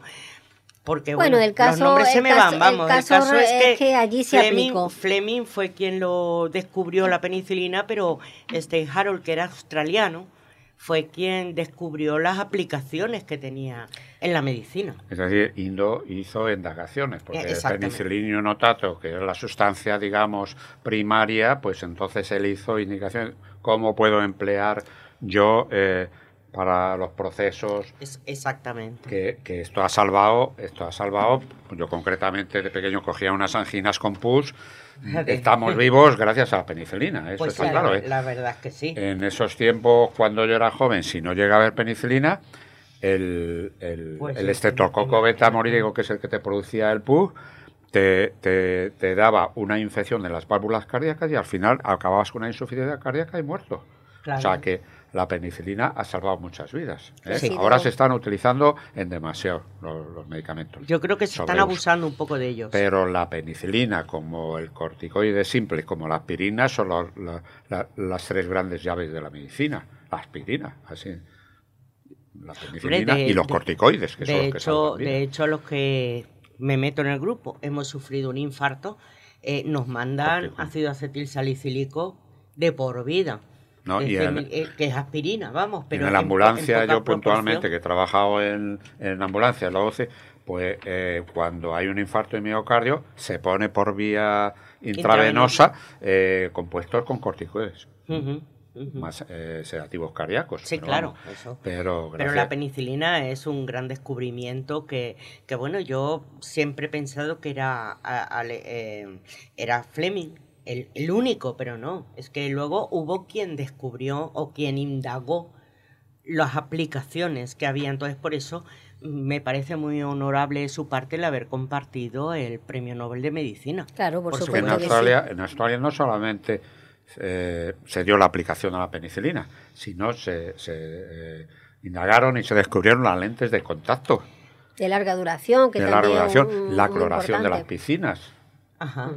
porque bueno, caso, los nombres se me caso, van, vamos. El caso, el caso es, que, es que allí se Fleming, aplicó. Fleming fue quien lo descubrió la penicilina, pero este Harold, que era australiano, fue quien descubrió las aplicaciones que tenía en la medicina. Es decir, Indo hizo indagaciones, porque el penicillinio notato, que es la sustancia, digamos, primaria, pues entonces él hizo indicaciones. ¿Cómo puedo emplear yo eh, para los procesos? Es exactamente. Que, que, esto ha salvado, esto ha salvado. Yo concretamente de pequeño cogía unas anginas con pus. Estamos vivos gracias a la penicilina, eso pues está la, claro. ¿eh? La verdad es que sí. En esos tiempos, cuando yo era joven, si no llega a haber penicilina, el, el, pues el estreptococo beta-morídico, que es el que te producía el pus, te, te, te, daba una infección de las válvulas cardíacas y al final acababas con una insuficiencia cardíaca y muerto. Claro. O sea que la penicilina ha salvado muchas vidas. ¿eh? Sí, Ahora no. se están utilizando en demasiado los, los medicamentos. Yo creo que se están abusando un poco de ellos. Pero la penicilina, como el corticoide simple, como la aspirina, son los, la, la, las tres grandes llaves de la medicina. La aspirina, así. La penicilina de, y los de, corticoides, que de son los hecho, que De hecho, los que me meto en el grupo hemos sufrido un infarto, eh, nos mandan ácido acetil salicílico de por vida. ¿No? Es y que, en, eh, que, es aspirina, vamos. Pero en la ambulancia, en, yo puntualmente, que he trabajado en, en ambulancia, en la OCE, pues eh, cuando hay un infarto de miocardio, se pone por vía intravenosa eh, compuestos con corticoides. Uh -huh. Uh -huh. más eh, sedativos cardíacos. Sí, pero claro, vamos, eso. Pero, pero, la penicilina es un gran descubrimiento que, que bueno, yo siempre he pensado que era, a, a, eh, era Fleming, el, el, único, pero no. Es que luego hubo quien descubrió o quien indagó las aplicaciones que había. Entonces, por eso me parece muy honorable de su parte el haber compartido el Premio Nobel de Medicina. Claro, por, Por supuesto. en. Australia, en Australia no solamente eh, se dio la aplicación a la penicilina, sino se, se, eh, indagaron y se descubrieron las lentes de contacto De larga duración, que de larga duración, un- la cloración de las piscinas. Ajá.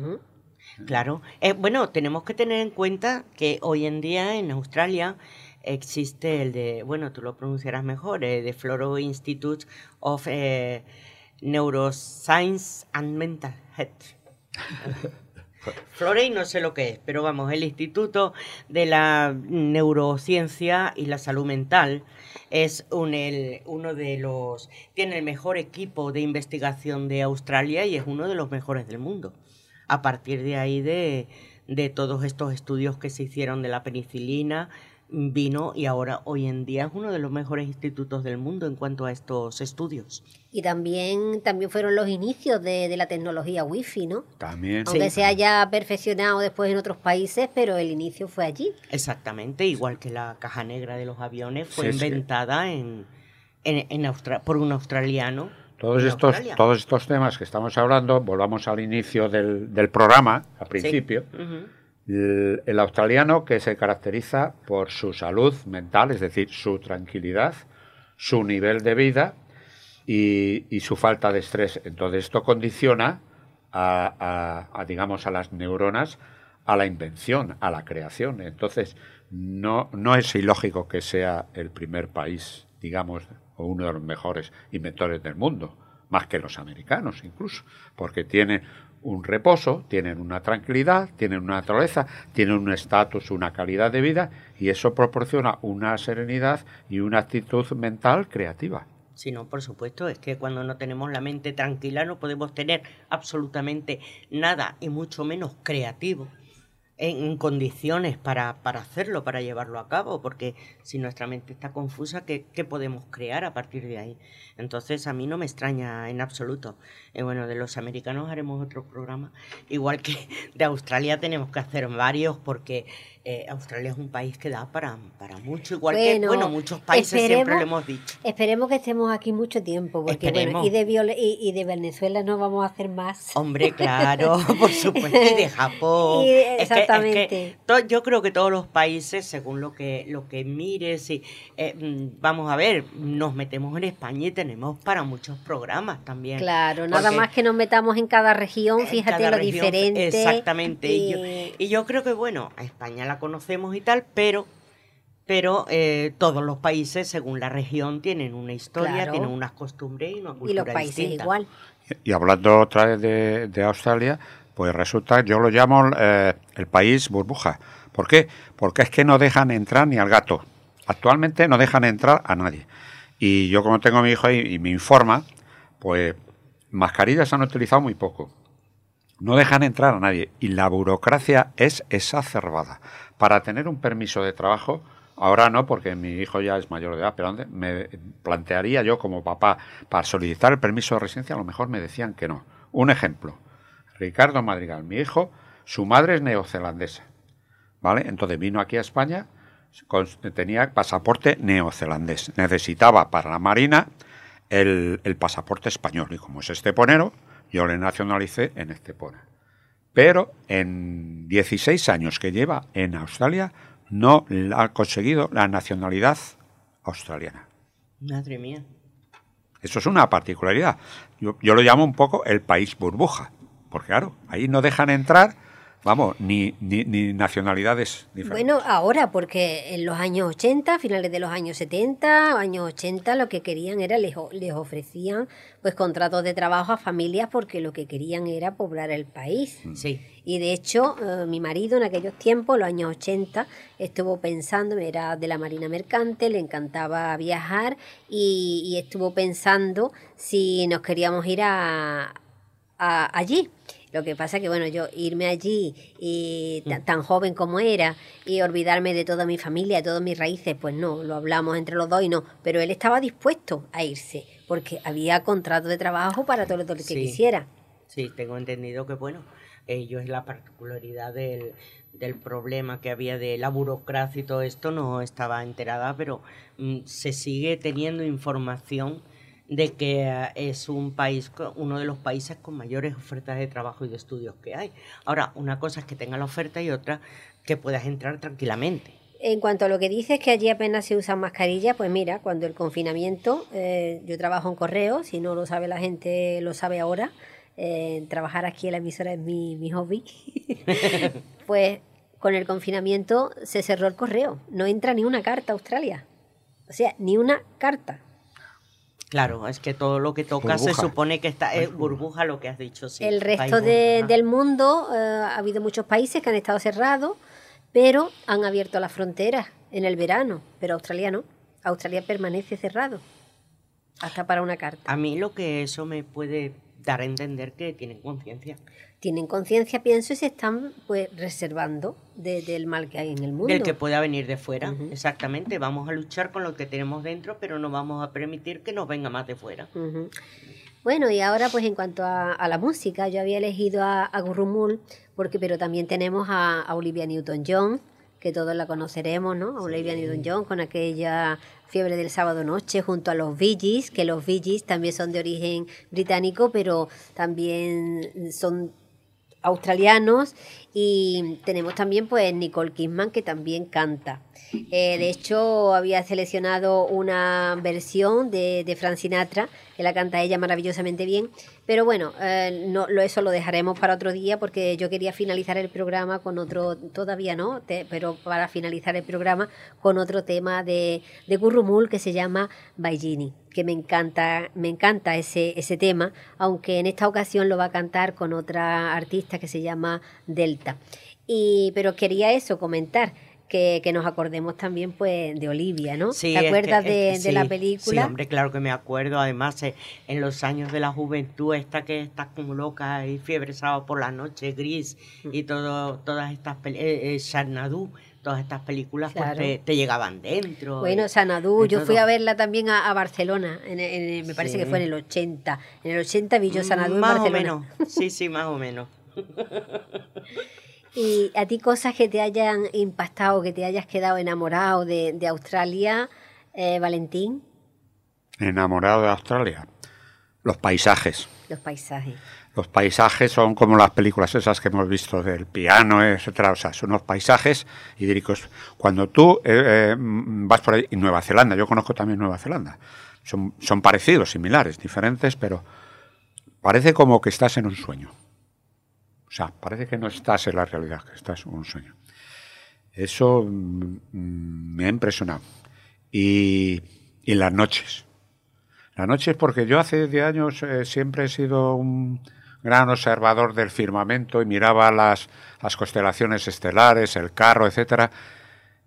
Claro. Eh, bueno, tenemos que tener en cuenta que hoy en día en Australia existe el de, bueno, tú lo pronunciarás mejor, eh, de Floro Institute of eh, Neuroscience and Mental Health. Florey no sé lo que es, pero vamos, el Instituto de la Neurociencia y la Salud Mental es un, el- uno de los, tiene el mejor equipo de investigación de Australia y es uno de los mejores del mundo. A partir de ahí de, de todos estos estudios que se hicieron de la penicilina, vino y ahora hoy en día es uno de los mejores institutos del mundo en cuanto a estos estudios. Y también, también fueron los inicios de, de la tecnología wifi, ¿no? También. Aunque se haya perfeccionado después en otros países, pero el inicio fue allí. Exactamente, igual que la caja negra de los aviones fue Sí, sí. inventada en, en, en Austra- por un australiano. Todos estos, todos estos temas que estamos hablando, volvamos al inicio del, del programa, al Sí. principio. El australiano que se caracteriza por su salud mental, es decir, su tranquilidad, su nivel de vida y, y su falta de estrés. Entonces esto condiciona a, a- a, digamos, a las neuronas a la invención, a la creación. Entonces no, no es ilógico que sea el primer país, digamos, o uno de los mejores inventores del mundo, más que los americanos incluso, porque tiene un reposo, tienen una tranquilidad, tienen una naturaleza, tienen un estatus, una calidad de vida y eso proporciona una serenidad y una actitud mental creativa. Sí, no, por supuesto, es que cuando no tenemos la mente tranquila no podemos tener absolutamente nada y mucho menos creativo en, condiciones para, para hacerlo, para llevarlo a cabo, porque si nuestra mente está confusa, ¿qué, qué podemos crear a partir de ahí? Entonces a mí no me extraña en absoluto. Eh, bueno, de los americanos haremos otro programa, igual que de Australia tenemos que hacer varios, porque eh, Australia es un país que da para, para mucho, igual que, Bueno, muchos países siempre lo hemos dicho. Esperemos que estemos aquí mucho tiempo, porque bueno, y de, Viole- y, y de Venezuela no vamos a hacer más. Hombre, claro, por supuesto, y de Japón. Y- Es que- es que exactamente. to- yo creo que todos los países, según lo que, lo que mires, y, eh, mm, vamos a ver, nos metemos en España y tenemos para muchos programas también. Claro, nada más que nos metamos en cada región, fíjate cada lo región, diferente. Exactamente. Y... yo, y- y yo creo que, bueno, a España la conocemos y tal, pero... Pero eh, todos los países, según la región, tienen una historia, Claro. tienen unas costumbres y una cultura y los países distinta. igual. Y hablando otra vez de, de Australia, pues resulta, yo lo llamo eh, el país burbuja. ¿Por qué? Porque es que no dejan entrar ni al gato. Actualmente no dejan entrar a nadie. Y yo como tengo a mi hijo ahí y me informa, pues mascarillas han utilizado muy poco. No dejan entrar a nadie. Y la burocracia es exacerbada. Para tener un permiso de trabajo, ahora no, porque mi hijo ya es mayor de edad, pero me plantearía yo como papá, para solicitar el permiso de residencia, a lo mejor me decían que no. Un ejemplo. Ricardo Madrigal, mi hijo, su madre es neozelandesa. ¿Vale? Entonces vino aquí a España, tenía pasaporte neozelandés. Necesitaba para la Marina el, el pasaporte español. Y como es esteponero, yo le nacionalicé en Estepona. Pero en 16 años que lleva en Australia, no ha conseguido la nacionalidad australiana. Madre mía. Eso es una particularidad. Yo, yo lo llamo un poco el país burbuja. Porque claro, ahí no dejan entrar, vamos, ni, ni, ni nacionalidades diferentes. Bueno, ahora, porque en los años 80, finales de los años 70, años 80, lo que querían era, les, o- les ofrecían pues contratos de trabajo a familias porque lo que querían era poblar el país. Sí. Y de hecho, eh, mi marido en aquellos tiempos, los años 80, estuvo pensando, era de la Marina Mercante, le encantaba viajar y, y estuvo pensando si nos queríamos ir a, a- allí. Lo que pasa que, bueno, yo irme allí y ta- tan joven como era y olvidarme de toda mi familia, de todas mis raíces, pues no, lo hablamos entre los dos y no. Pero él estaba dispuesto a irse porque había contrato de trabajo para todo lo que Sí. quisiera. Sí, tengo entendido que, bueno, ello es la particularidad del, del problema que había de la burocracia y todo esto, no estaba enterada, pero mm, se sigue teniendo información de que eh, es un país, uno de los países con mayores ofertas de trabajo y de estudios que hay. Ahora, una cosa es que tenga la oferta y otra que puedas entrar tranquilamente. En cuanto a lo que dices, que allí apenas se usan mascarillas, pues mira, cuando el confinamiento, eh, yo trabajo en correo, si no lo sabe la gente, lo sabe ahora, eh, trabajar aquí en la emisora es mi, mi hobby, pues con el confinamiento se cerró el correo, no entra ni una carta a Australia, o sea, ni una carta. Claro, es que todo lo que toca se supone que está es burbuja lo que has dicho. Sí, el resto del mundo, eh, ha habido muchos países que han estado cerrados, pero han abierto las fronteras en el verano, pero Australia no. Australia permanece cerrado hasta para una carta. A mí lo que eso me puede dar a entender que tienen conciencia tienen conciencia, pienso, y se están pues reservando del mal que hay en el mundo. Del que pueda venir de fuera, exactamente. Vamos a luchar con lo que tenemos dentro, pero no vamos a permitir que nos venga más de fuera. Bueno, y ahora pues en cuanto a, la música, yo había elegido a, a Gurrumul, porque, pero también tenemos a, Olivia Newton-John, que todos la conoceremos, ¿no? Olivia Newton-John con aquella Fiebre del sábado noche junto a los Bee que los Bee también son de origen británico, pero también son australianos y tenemos también pues Nicole Kidman que también canta. Eh, de hecho había seleccionado una versión de, de Frank Sinatra que la canta ella maravillosamente bien pero bueno, eh, no, lo, eso lo dejaremos para otro día porque yo quería finalizar el programa con otro, todavía no, pero para finalizar el programa con otro tema de, de Gurrumul que se llama Baigini, que me encanta, me encanta ese, ese tema, aunque en esta ocasión lo va a cantar con otra artista que se llama Delta. Y, pero quería eso, comentar que, nos acordemos también pues de Olivia, ¿no? Sí, ¿Te acuerdas de, la película? Sí, hombre, claro que me acuerdo. Además, eh, en los años de la juventud, esta que está como loca y fiebre sábado por la noche, gris y todo, todas estas películas, eh, todas estas películas pues, te, llegaban dentro. Bueno, Sanadú, yo fui a verla también a, Barcelona, en, me parece que fue en el 80. En el 80 vi yo Sanadú más en Barcelona. o menos, sí, sí, más o menos. Y a ti cosas que te hayan impactado, que te hayas quedado enamorado de, Australia, eh, Valentín. Enamorado de Australia. Los paisajes. Los paisajes. Los paisajes son como las películas esas que hemos visto del piano, etcétera. O sea, son los paisajes idílicos. Cuando tú eh, eh, vas por ahí, y Nueva Zelanda, yo conozco también Nueva Zelanda. Son, son parecidos, similares, diferentes, pero parece como que estás en un sueño. O sea, parece que no estás en la realidad, que estás en un sueño. Eso mm, me ha impresionado. Y, y las noches. Las noches porque yo hace 10 años eh, siempre he sido un gran observador del firmamento y miraba las, las constelaciones estelares, el carro, etcétera.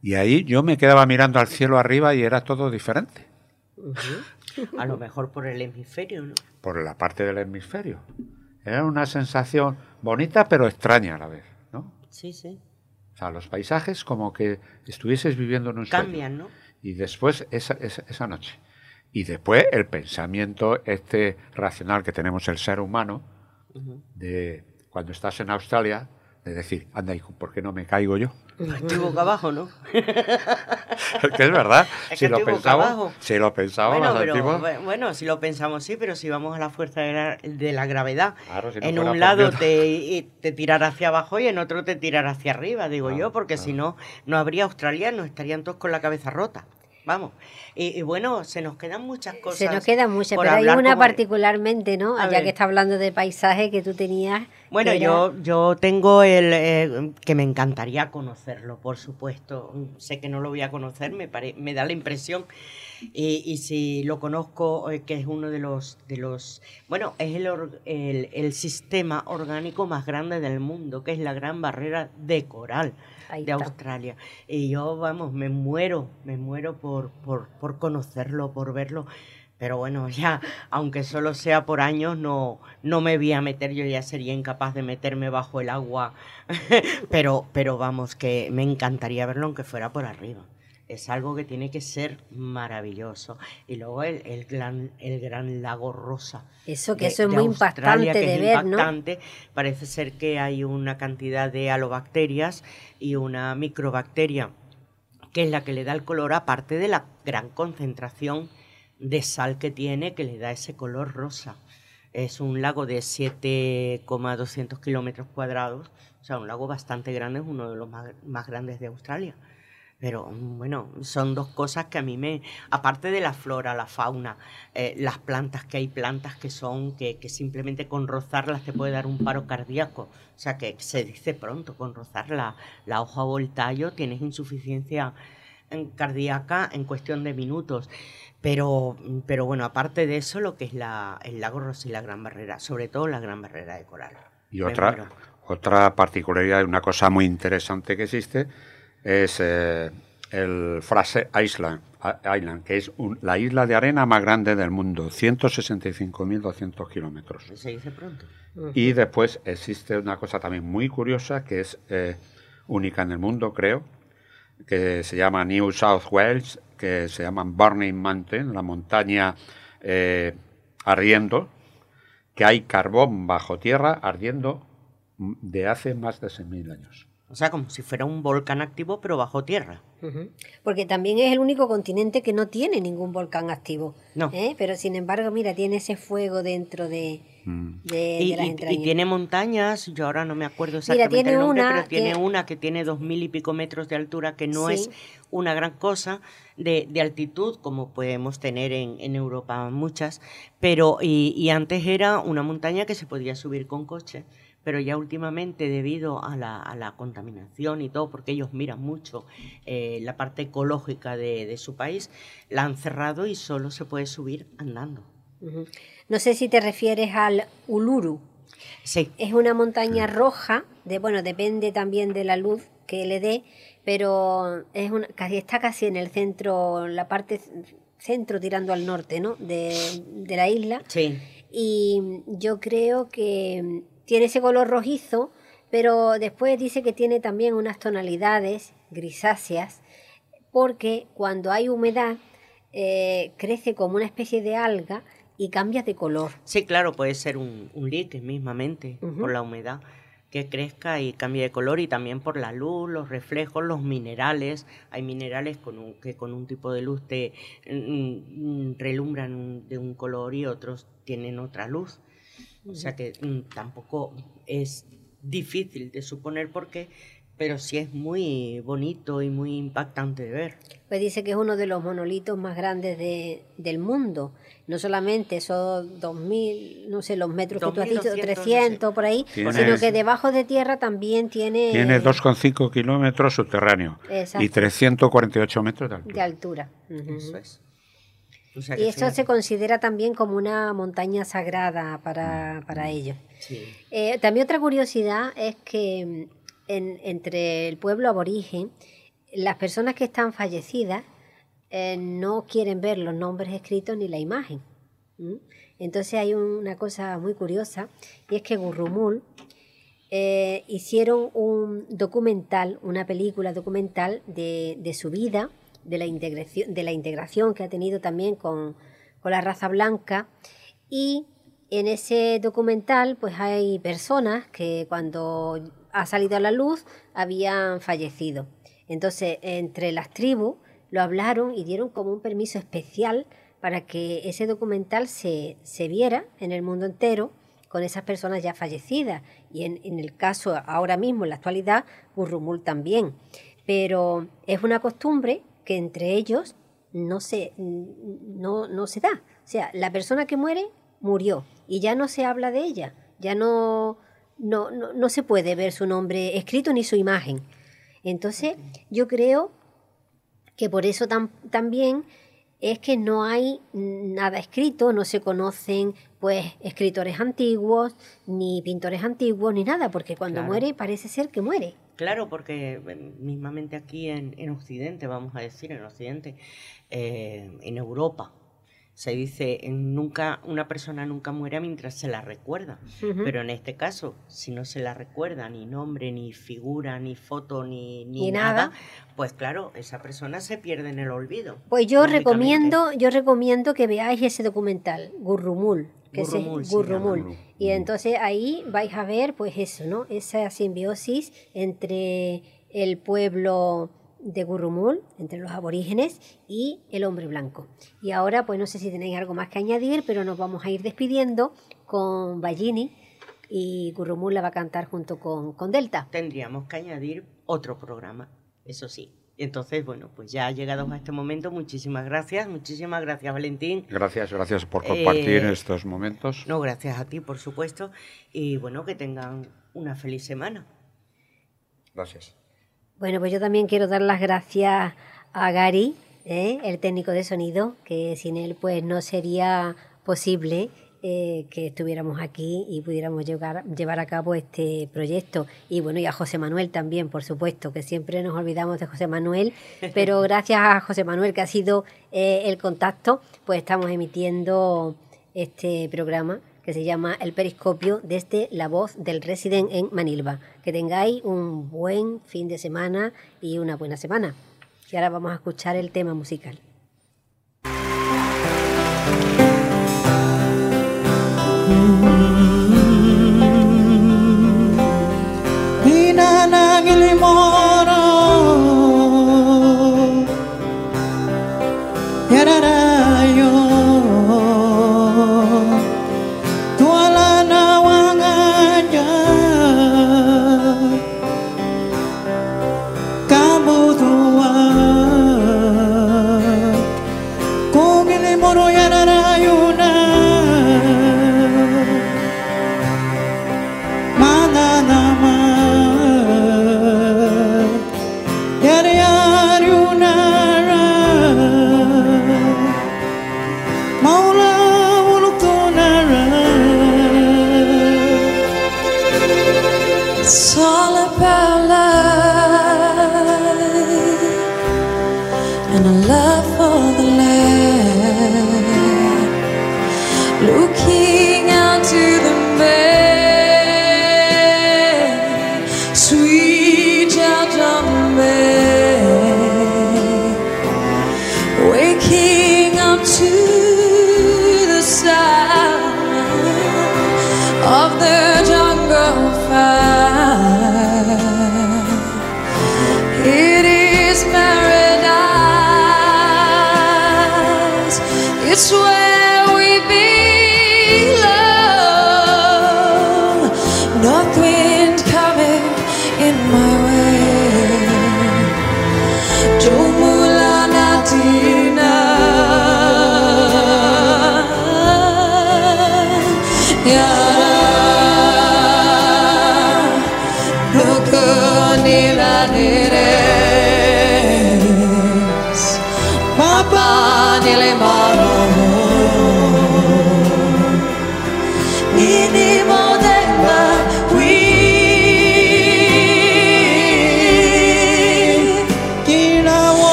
Y ahí yo me quedaba mirando al cielo arriba y era todo diferente. A lo mejor por el hemisferio, ¿no? Por la parte del hemisferio. Era una sensación bonita pero extraña a la vez, ¿no? Sí, sí. O sea, los paisajes como que estuvieses viviendo en un sueño. Cambian, ¿no? Y después esa, esa, noche. Y después el pensamiento este racional que tenemos el ser humano, de cuando estás en Australia, de decir, anda, hijo, ¿por qué no me caigo yo? Estoy boca abajo, ¿no? que es verdad. si, lo pensamos, si lo pensamos, bueno, bueno, si lo pensamos, sí, pero si vamos a la fuerza de la, gravedad, en un lado te, te tirará hacia abajo y en otro te tirará hacia arriba, digo yo, porque si no, no habría australianos, estarían todos con la cabeza rota. Vamos. Y, bueno, se nos quedan muchas cosas. Se nos quedan muchas, pero hay una particularmente, ¿no? Ya que está hablando de paisaje que tú tenías. Bueno, yo, yo tengo el eh, que me encantaría conocerlo, por supuesto. Sé que no lo voy a conocer, me, me da la impresión. Y, y si lo conozco, eh, que es uno de los, de los bueno, es el, el, el sistema orgánico más grande del mundo, que es la gran barrera de coral de Australia. Y yo, vamos, me muero, me muero por, por, por conocerlo, por verlo. Pero bueno, ya, aunque solo sea por años, no, no me voy a meter, yo ya sería incapaz de meterme bajo el agua. pero, pero vamos, que me encantaría verlo aunque fuera por arriba es algo que tiene que ser maravilloso. Y luego el, el, gran, el gran lago rosa. Eso, que eso es muy impactante de ver, impactante. Parece ser que hay una cantidad de alobacterias y una microbacteria que es la que le da el color, aparte de la gran concentración de sal que tiene que le da ese color rosa. Es un lago de 7,200 kilómetros cuadrados, o sea, un lago bastante grande, es uno de los más, grandes de Australia. Pero bueno, son dos cosas que a mí me, aparte de la flora, la fauna, eh, las plantas, que hay plantas que son, que, simplemente con rozarlas te puede dar un paro cardíaco. O sea, que se dice pronto, con rozar la, la hoja o el tallo tienes insuficiencia cardíaca en cuestión de minutos. Pero, pero bueno, aparte de eso, lo que es la, el lago Rosa y la Gran Barrera, sobre todo la Gran Barrera de Coral. Y otra, otra particularidad, una cosa muy interesante que existe, es eh, el Frase Island, Island que es la isla de arena más grande del mundo, 165.200 kilómetros. Se dice pronto. Y después existe una cosa también muy curiosa que es eh, única en el mundo, creo, que se llama New South Wales, que se llama Burning Mountain, la montaña eh, ardiendo, que hay carbón bajo tierra ardiendo de hace más de 6.000 años. O sea, como si fuera un volcán activo, pero bajo tierra. Porque también es el único continente que no tiene ningún volcán activo. No. ¿eh? Pero sin embargo, mira, tiene ese fuego dentro de, mm. y, tiene montañas, yo ahora no me acuerdo exactamente el nombre, pero tiene una que tiene dos mil y pico metros de altura, que no es una gran cosa de, altitud, como podemos tener en, en Europa muchas, pero y, y antes era una montaña que se podía subir con coche pero ya últimamente debido a la, contaminación y todo, porque ellos miran mucho eh, la parte ecológica de, su país, la han cerrado y solo se puede subir andando. No sé si te refieres al Uluru. Sí. Es una montaña roja, de, bueno, depende también de la luz que le dé, pero es una, casi, está casi en el centro, la parte centro tirando al norte, ¿no? De, de la isla. Sí. Y yo creo que tiene ese color rojizo, pero después dice que tiene también unas tonalidades grisáceas, porque cuando hay humedad eh, crece como una especie de alga y cambia de color. Sí, claro, puede ser un, un líquido mismamente por la humedad que crezca y cambie de color y también por la luz, los reflejos, los minerales. Hay minerales con un, que con un tipo de luz te mm, mm, relumbran de un color y otros tienen otra luz. O sea que mm, tampoco es difícil de suponer por qué, pero sí es muy bonito y muy impactante de ver. Pues dice que es uno de los monolitos más grandes de, del mundo. No solamente esos 2.000, no sé, los metros que tú has dicho, 300 por ahí, sino que debajo de tierra también tiene... Tiene 2,5 kilómetros subterráneos y 348 metros de altura. De altura. Eso es y eso se considera también como una montaña sagrada para, para ellos. Eh, también otra curiosidad es que entre el pueblo aborigen, las personas que están fallecidas eh, no quieren ver los nombres escritos ni la imagen. Entonces hay una cosa muy curiosa y es que Gurrumul eh, hicieron un documental, una película documental de, de su vida de la integración, de la integración que ha tenido también con, la raza blanca. Y en ese documental, pues hay personas que cuando ha salido a la luz habían fallecido. Entonces, entre las tribus lo hablaron y dieron como un permiso especial para que ese documental se, viera en el mundo entero con esas personas ya fallecidas. Y en, el caso ahora mismo, en la actualidad, Burrumul también. Pero es una costumbre que entre ellos no se, no, no se da. O sea, la persona que muere, murió y ya no se habla de ella, ya no, no, no, se puede ver su nombre escrito ni su imagen. Entonces, yo creo que por eso también es que no hay nada escrito, no se conocen pues escritores antiguos, ni pintores antiguos, ni nada, porque cuando muere parece ser que muere. Claro, porque mismamente aquí en, Occidente, vamos a decir, en Occidente, eh, en Europa, se dice nunca una persona nunca muere mientras se la recuerda. Pero en este caso si no se la recuerda ni nombre ni figura ni foto ni, ni, nada, pues claro esa persona se pierde en el olvido pues yo recomiendo yo recomiendo que veáis ese documental Gurrumul que es Gurrumul. Y entonces ahí vais a ver, pues eso, ¿no? Esa simbiosis entre el pueblo de Gurrumul, entre los aborígenes, y el hombre blanco. Y ahora, pues no sé si tenéis algo más que añadir, pero nos vamos a ir despidiendo con Ballini y Gurrumul la va a cantar junto con, con Delta. Tendríamos que añadir otro programa, eso sí. Entonces, bueno, pues ya llegados a este momento, muchísimas gracias, muchísimas gracias Valentín. Gracias, gracias por compartir Eh, estos momentos. No, gracias a ti, por supuesto. Y bueno, que tengan una feliz semana. Gracias. Bueno, pues yo también quiero dar las gracias a Gary, ¿eh? el técnico de sonido, que sin él pues no sería posible eh, que estuviéramos aquí y pudiéramos llevar, llevar a cabo este proyecto. Y bueno, y a José Manuel también, por supuesto, que siempre nos olvidamos de José Manuel, pero gracias a José Manuel, que ha sido eh, el contacto, pues estamos emitiendo este programa que se llama El Periscopio desde la voz del Resident en Manilva. Que tengáis un buen fin de semana y una buena semana. Y ahora vamos a escuchar el tema musical.